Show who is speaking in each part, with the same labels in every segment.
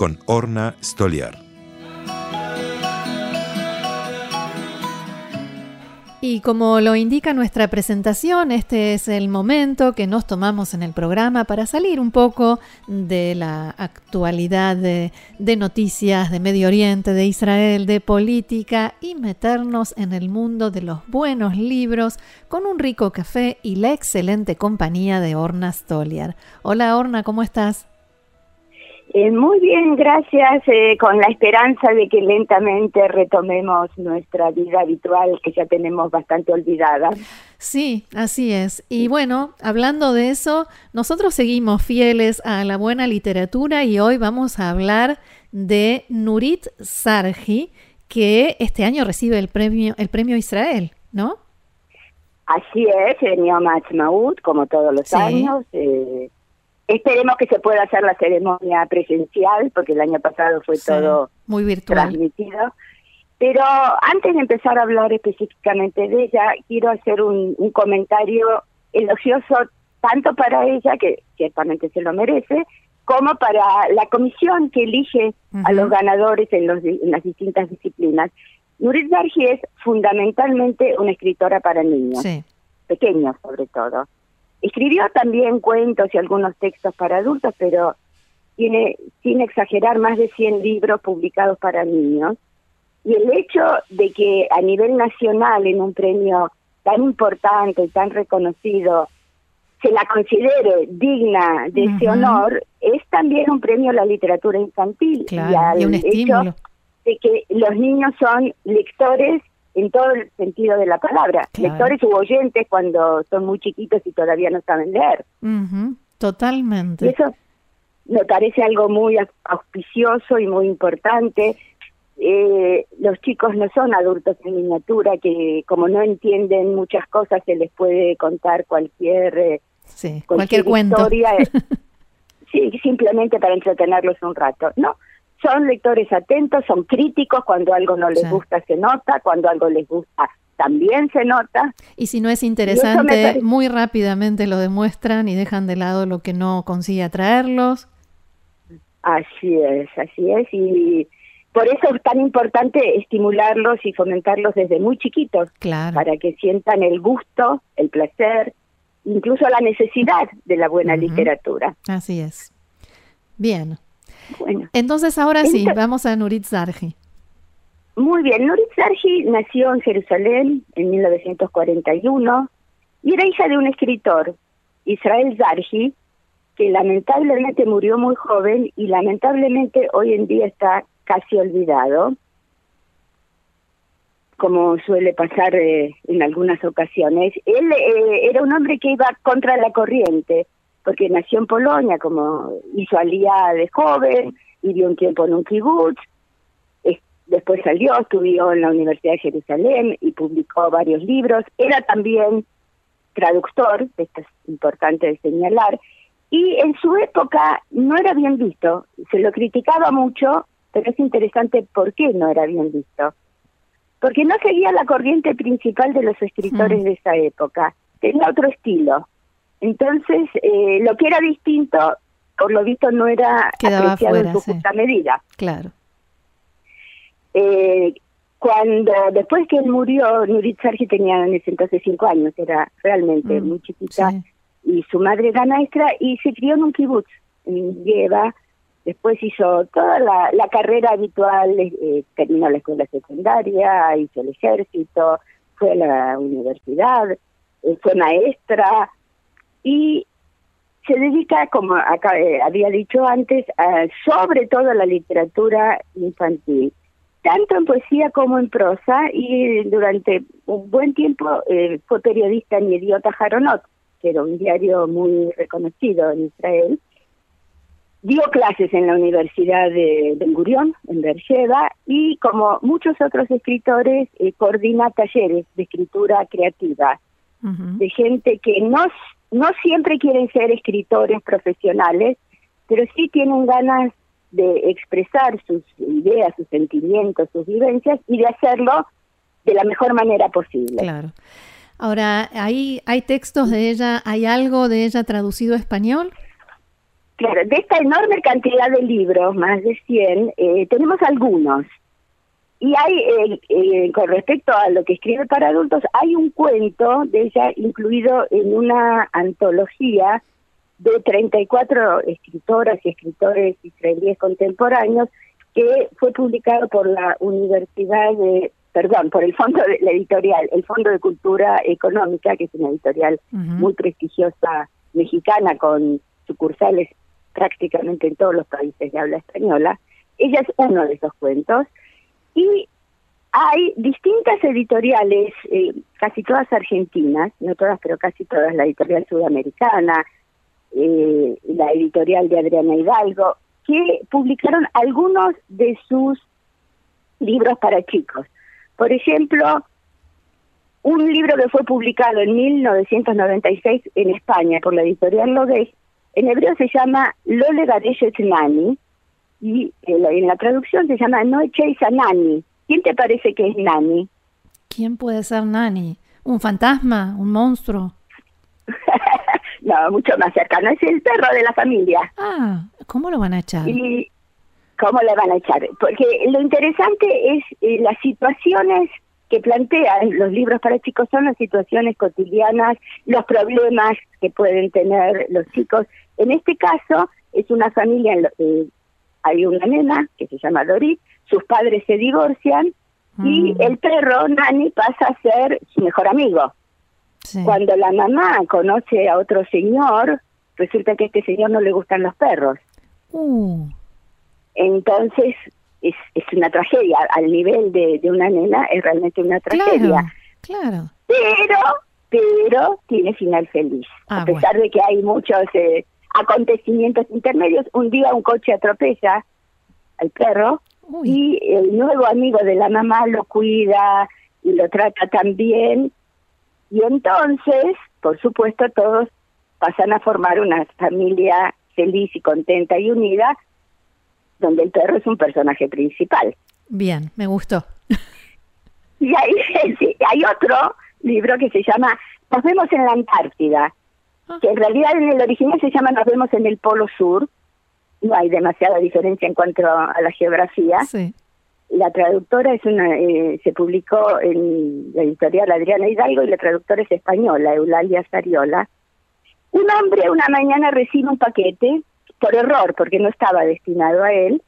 Speaker 1: con Orna Stoliar.
Speaker 2: Y como lo indica nuestra presentación, este es el momento que nos tomamos en el programa para salir un poco de la actualidad de, noticias de Medio Oriente, de Israel, de política y meternos en el mundo de los buenos libros con un rico café y la excelente compañía de Orna Stoliar. Hola Orna, ¿cómo estás?
Speaker 3: Eh, muy bien, gracias, eh, con la esperanza de que lentamente retomemos nuestra vida habitual que ya tenemos bastante olvidada.
Speaker 2: Sí, así es. Y bueno, hablando de eso, nosotros seguimos fieles a la buena literatura y hoy vamos a hablar de Nurit Sargi, que este año recibe el premio, el premio Israel, ¿no?
Speaker 3: Así es, el Yom como todos los años. Eh, Esperemos que se pueda hacer la ceremonia presencial, porque el año pasado fue todo
Speaker 2: muy virtual.
Speaker 3: transmitido. Pero antes de empezar a hablar específicamente de ella, quiero hacer un, comentario elogioso tanto para ella, que ciertamente se lo merece, como para la comisión que elige a los ganadores en, los, en las distintas disciplinas. Nurit Darji es fundamentalmente una escritora para niños, pequeños sobre todo. Escribió también cuentos y algunos textos para adultos, pero tiene, sin exagerar, más de 100 libros publicados para niños. Y el hecho de que a nivel nacional, en un premio tan importante y tan reconocido, se la considere digna de ese honor, es también un premio a la literatura infantil.
Speaker 2: y, un estímulo.
Speaker 3: de que los niños son lectores en todo el sentido de la palabra. Lectores u oyentes cuando son muy chiquitos y todavía no saben leer.
Speaker 2: Totalmente.
Speaker 3: Y eso me parece algo muy auspicioso y muy importante. Eh, los chicos no son adultos en miniatura que como no entienden muchas cosas se les puede contar cualquier,
Speaker 2: eh, sí, cualquier, cuento.
Speaker 3: historia. sí, simplemente para entretenerlos un rato. No, son lectores atentos, son críticos, cuando algo no les gusta se nota, cuando algo les gusta también se nota.
Speaker 2: Y si no es interesante, muy rápidamente lo demuestran y dejan de lado lo que no consigue atraerlos.
Speaker 3: Así es, así es. Y por eso es tan importante estimularlos y fomentarlos desde muy chiquitos,
Speaker 2: claro.
Speaker 3: para que sientan el gusto, el placer, incluso la necesidad de la buena literatura.
Speaker 2: Así es. Bien, entonces ahora sí, vamos a Nurit Zarji.
Speaker 3: Muy bien, Nurit Zarji nació en Jerusalén en 1941 y era hija de un escritor, Israel Zarji, que lamentablemente murió muy joven y lamentablemente hoy en día está casi olvidado, como suele pasar eh, en algunas ocasiones. Él eh, era un hombre que iba contra la corriente, porque nació en Polonia, como hizo alía de joven, vivió un tiempo en un kibutz, después salió, estudió en la Universidad de Jerusalén y publicó varios libros, era también traductor, esto es importante de señalar, y en su época no era bien visto, se lo criticaba mucho, pero es interesante por qué no era bien visto. Porque no seguía la corriente principal de los escritores mm. de esa época, tenía otro estilo. Entonces, eh, lo que era distinto, por lo visto, no era apreciado en su justa medida.
Speaker 2: Claro.
Speaker 3: Eh, cuando, después que él murió, Nurit Sargi tenía en ese entonces cinco años, era realmente mm, muy chiquita, y su madre era maestra, y se crió en un kibutz, en Yeva, después hizo toda la, la carrera habitual, eh, terminó la escuela secundaria, hizo el ejército, fue a la universidad, eh, fue maestra, y se dedica, como acá, eh, había dicho antes, sobre todo a la literatura infantil, tanto en poesía como en prosa, y durante un buen tiempo eh, fue periodista en Idiota Jaronot, que era un diario muy reconocido en Israel. dio clases en la Universidad de Ben Gurion, en Beersheba, y como muchos otros escritores, eh, coordina talleres de escritura creativa, de gente que no, no siempre quieren ser escritores profesionales, pero sí tienen ganas de expresar sus ideas, sus sentimientos, sus vivencias y de hacerlo de la mejor manera posible.
Speaker 2: Claro. Ahora, ¿hay, ¿hay textos de ella, hay algo de ella traducido a español?
Speaker 3: Claro, de esta enorme cantidad de libros, más de 100, eh, tenemos algunos. Y hay, eh, eh, con respecto a lo que escribe para adultos, hay un cuento de ella incluido en una antología de 34 escritoras y escritores israelíes contemporáneos que fue publicado por la Universidad de, perdón, por el Fondo de la Editorial, el Fondo de Cultura Económica, que es una editorial muy prestigiosa mexicana con sucursales prácticamente en todos los países de habla española. Ella es uno de esos cuentos y hay distintas editoriales, eh, casi todas argentinas, no todas, pero casi todas, la editorial sudamericana, eh, la editorial de Adriana Hidalgo, que publicaron algunos de sus libros para chicos. Por ejemplo, un libro que fue publicado en 1996 en España por la editorial Lodez, en hebreo se llama Lole Nani, y en la, traducción se llama No echéis a Nani. ¿Quién te parece que es Nani?
Speaker 2: ¿Quién puede ser Nani? ¿Un fantasma? ¿Un monstruo?
Speaker 3: no, mucho más cercano. Es el perro de la familia.
Speaker 2: Ah, ¿cómo lo van a echar?
Speaker 3: Y ¿Cómo le van a echar? Porque lo interesante es eh, las situaciones que plantean los libros para chicos son las situaciones cotidianas, los problemas que pueden tener los chicos. En este caso es una familia, eh, hay una nena que se llama Dorit, sus padres se divorcian y mm. el perro Nani pasa a ser su mejor amigo. Cuando la mamá conoce a otro señor, resulta que a este señor no le gustan los perros. Uh. Entonces es, es una tragedia, al nivel de, de una nena es realmente una tragedia.
Speaker 2: Claro,
Speaker 3: Pero, pero tiene final feliz. Ah, a pesar de que hay muchos eh, acontecimientos intermedios, un día un coche atropella al perro y el nuevo amigo de la mamá lo cuida y lo trata tan bien y entonces, por supuesto, todos pasan a formar una familia feliz y contenta y unida, donde el perro es un personaje principal.
Speaker 2: Bien, me gustó.
Speaker 3: Y hay, hay otro libro que se llama Nos vemos en la Antártida. Que en realidad en el original se llama Nos vemos en el Polo Sur. No hay demasiada diferencia en cuanto a la geografía. Sí la traductora es una eh, se publicó en la editorial Adriana Hidalgo y la traductora es española, Eulalia Sariola. Un hombre una mañana recibe un paquete, por error, porque no estaba destinado a él,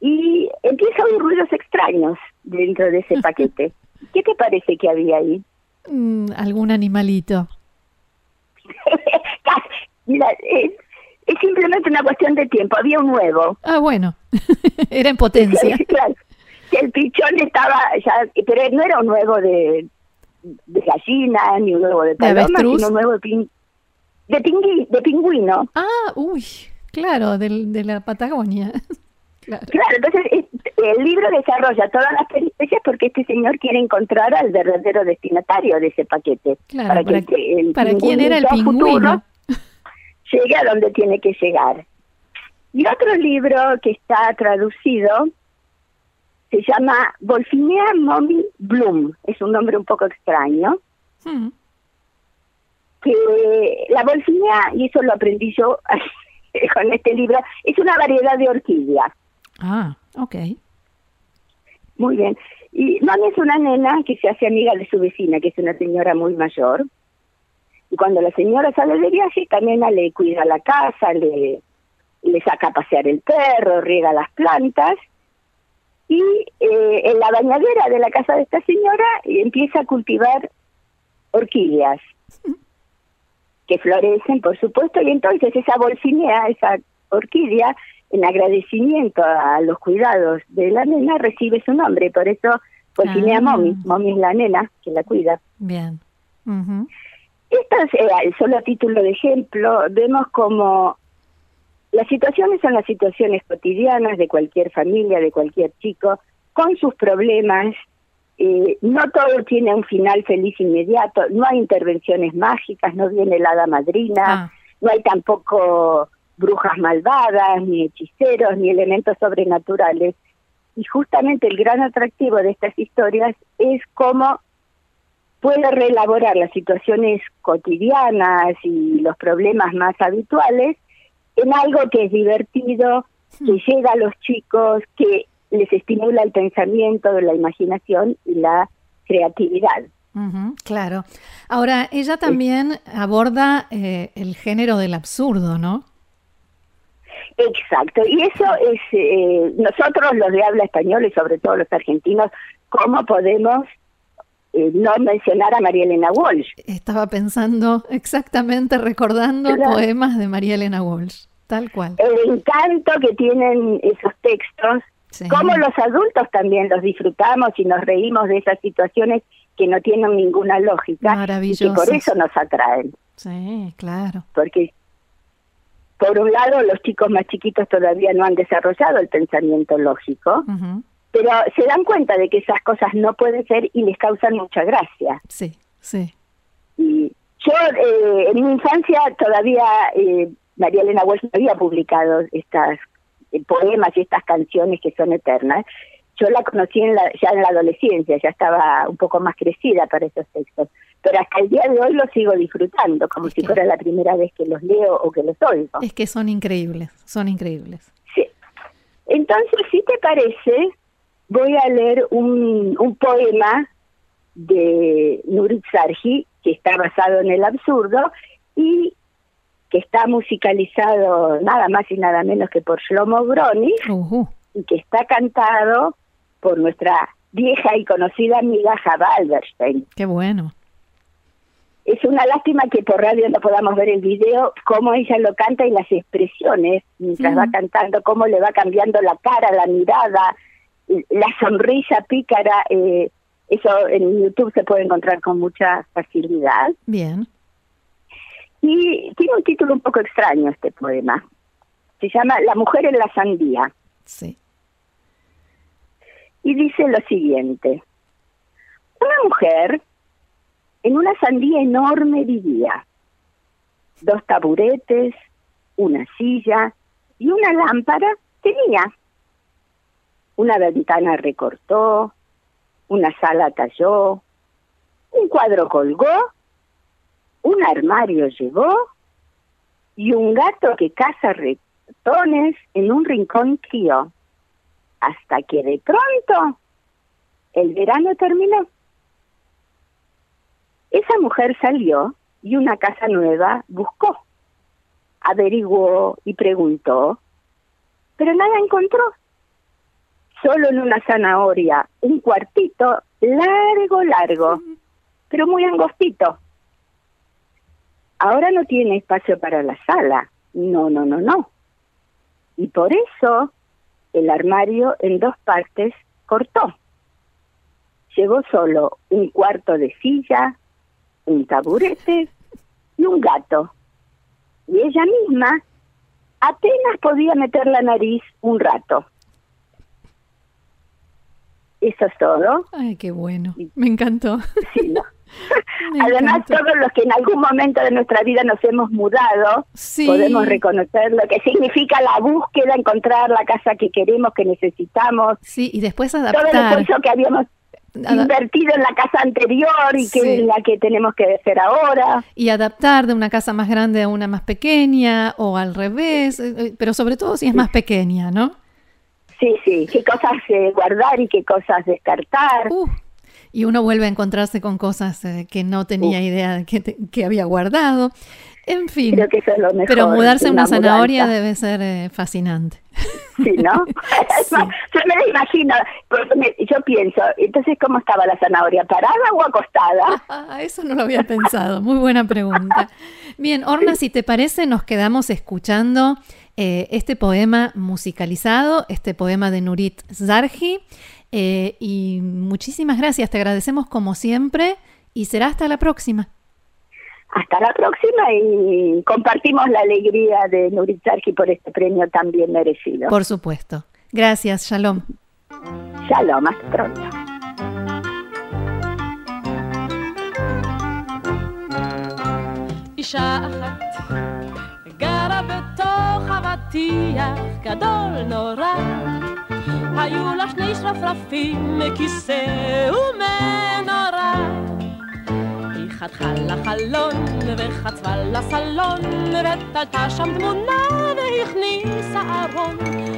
Speaker 3: y empieza a oír ruidos extraños dentro de ese paquete. ¿Qué te parece que había ahí?
Speaker 2: Mm, algún animalito.
Speaker 3: Mira, es, es simplemente una cuestión de tiempo. Había un huevo.
Speaker 2: Ah, bueno. era en potencia.
Speaker 3: claro. El pichón estaba ya, pero no era un huevo de, de gallina, ni un huevo de paloma, sino un huevo de, pin, de, pingui, de pingüino.
Speaker 2: Ah, uy, claro, del, de la Patagonia.
Speaker 3: Claro. claro. entonces el libro desarrolla todas las peripecias porque este señor quiere encontrar al verdadero destinatario de ese paquete.
Speaker 2: Claro, para, que, para quién era el pingüino
Speaker 3: llegue a donde tiene que llegar. Y otro libro que está traducido se llama Wolfinea Mommy Bloom, es un nombre un poco extraño. Hmm. Que la Wolfinea, y eso lo aprendí yo con este libro, es una variedad de orquídeas.
Speaker 2: Ah, ok.
Speaker 3: Muy bien. Y Mami es una nena que se hace amiga de su vecina, que es una señora muy mayor. Y cuando la señora sale de viaje, también le cuida la casa, le, le saca a pasear el perro, riega las plantas. Y eh, en la bañadera de la casa de esta señora empieza a cultivar orquídeas que florecen, por supuesto, y entonces esa bolsinea, esa orquídea, en agradecimiento a los cuidados de la nena, recibe su nombre, por eso bolsinea ah. Momi, Momi es la nena que la cuida.
Speaker 2: Bien.
Speaker 3: Esto es, eh, solo a título de ejemplo, vemos como Las situaciones son las situaciones cotidianas de cualquier familia, de cualquier chico, con sus problemas. Eh, no todo tiene un final feliz inmediato, no hay intervenciones mágicas, no viene la hada madrina, ah. no hay tampoco brujas malvadas, ni hechiceros, ni elementos sobrenaturales. Y justamente el gran atractivo de estas historias es cómo puede reelaborar las situaciones cotidianas y los problemas más habituales en algo que es divertido, que llega a los chicos, que les estimula el pensamiento, la imaginación y la creatividad.
Speaker 2: claro. Ahora, ella también aborda eh, el género del absurdo, ¿no?
Speaker 3: Exacto, y eso es, eh, nosotros los de habla español y sobre todo los argentinos, ¿cómo podemos eh, no mencionar a María Elena Walsh?
Speaker 2: Estaba pensando exactamente, recordando poemas de María Elena Walsh, tal cual.
Speaker 3: El encanto que tienen esos textos, como los adultos también los disfrutamos y nos reímos de esas situaciones que no tienen ninguna lógica y que por eso nos atraen.
Speaker 2: Sí, claro.
Speaker 3: Porque por un lado, los chicos más chiquitos todavía no han desarrollado el pensamiento lógico, pero se dan cuenta de que esas cosas no pueden ser y les causan mucha gracia.
Speaker 2: Sí, sí.
Speaker 3: Y yo eh, en mi infancia todavía eh, María Elena Walsh había publicado estas eh, poemas y estas canciones que son eternas. Yo la conocí en la, ya en la adolescencia, ya estaba un poco más crecida para esos textos pero hasta el día de hoy los sigo disfrutando, como si fuera la primera vez que los leo o que los oigo.
Speaker 2: Es que son increíbles, son increíbles.
Speaker 3: Sí. Entonces, si te parece, voy a leer un, un poema de Nurit Sargi, que está basado en el absurdo y que está musicalizado nada más y nada menos que por Shlomo Brony y que está cantado por nuestra vieja y conocida amiga Java Alberstein.
Speaker 2: Qué bueno.
Speaker 3: Es una lástima que por radio no podamos ver el video, cómo ella lo canta y las expresiones mientras va cantando, cómo le va cambiando la cara, la mirada, la sonrisa pícara. Eh, eso en YouTube se puede encontrar con mucha facilidad.
Speaker 2: Bien.
Speaker 3: Y tiene un título un poco extraño este poema. Se llama La mujer en la sandía.
Speaker 2: Sí.
Speaker 3: Y dice lo siguiente. Una mujer en una sandía enorme vivía. Dos taburetes, una silla y una lámpara tenía. Una ventana recortó, una sala talló, un cuadro colgó, un armario llevó y un gato que caza ratones en un rincón crió. Hasta que de pronto el verano terminó. Esa mujer salió y una casa nueva buscó, averiguó y preguntó, pero nada encontró. Solo en una zanahoria, un cuartito largo, largo, pero muy angostito. Ahora no tiene espacio para la sala. No, no, no, no. Y por eso el armario en dos partes cortó. Llevó solo un cuarto de silla, un taburete y un gato. Y ella misma apenas podía meter la nariz un rato. Eso es todo.
Speaker 2: Ay, qué bueno. Me encantó.
Speaker 3: Sí, Además, todos los que en algún momento de nuestra vida nos hemos mudado, podemos reconocer lo que significa la búsqueda, encontrar la casa que queremos, que necesitamos.
Speaker 2: Sí, y después adaptar.
Speaker 3: Todo el esfuerzo que habíamos invertido en la casa anterior y que es la que tenemos que hacer ahora.
Speaker 2: Y adaptar de una casa más grande a una más pequeña o al revés, eh, eh, pero sobre todo si es más pequeña, ¿no?
Speaker 3: Sí, sí, qué cosas eh, guardar y qué cosas descartar.
Speaker 2: y uno vuelve a encontrarse con cosas que no tenía idea que, que había guardado. En fin, pero mudarse a una, zanahoria debe ser fascinante.
Speaker 3: Sí, ¿no? yo me la imagino, yo pienso, entonces, ¿cómo estaba la zanahoria? ¿Parada o acostada?
Speaker 2: Ah, eso no lo había pensado, muy buena pregunta. Bien, Orna, si te parece, nos quedamos escuchando eh, este poema musicalizado, este poema de Nurit Zargi, eh, y muchísimas gracias, te agradecemos como siempre, y será hasta la próxima.
Speaker 3: hasta la próxima y compartimos la alegría de Nurit por este premio tan bien merecido.
Speaker 2: Por supuesto. Gracias, Shalom.
Speaker 3: Shalom, hasta pronto.
Speaker 4: אישה אחת גרה בתוך אבטיח גדול נורא היו לה שני שרפרפים מכיסא ומנורה חתכה לחלון וחצבה לסלון ותלתה שם תמונה והכניסה ארון.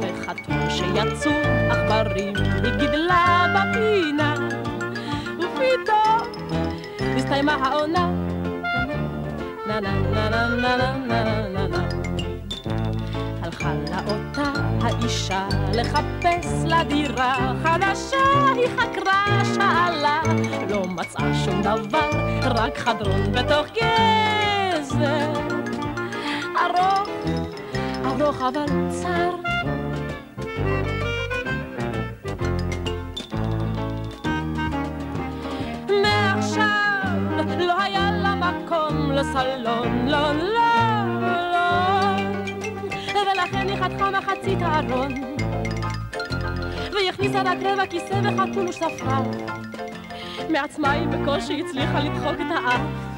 Speaker 4: וחתום שיצאו עכברים היא גידלה בפינה. ופתאום הסתיימה העונה. נה נה נה נה נה נה נה נה הלכה לה אותה האישה לחפש לה דירה חדשה, היא חקרה, שאלה, לא מצאה שום דבר, רק חדרון בתוך גזר. ארוך, ארוך אבל צר. מעכשיו לא היה לה מקום לסלון, לא, לא. חתכה מחצית הארון. והיא הכניסה רק רבע כיסא וחתול וספרה. מעצמה היא בקושי הצליחה לדחוק את האף.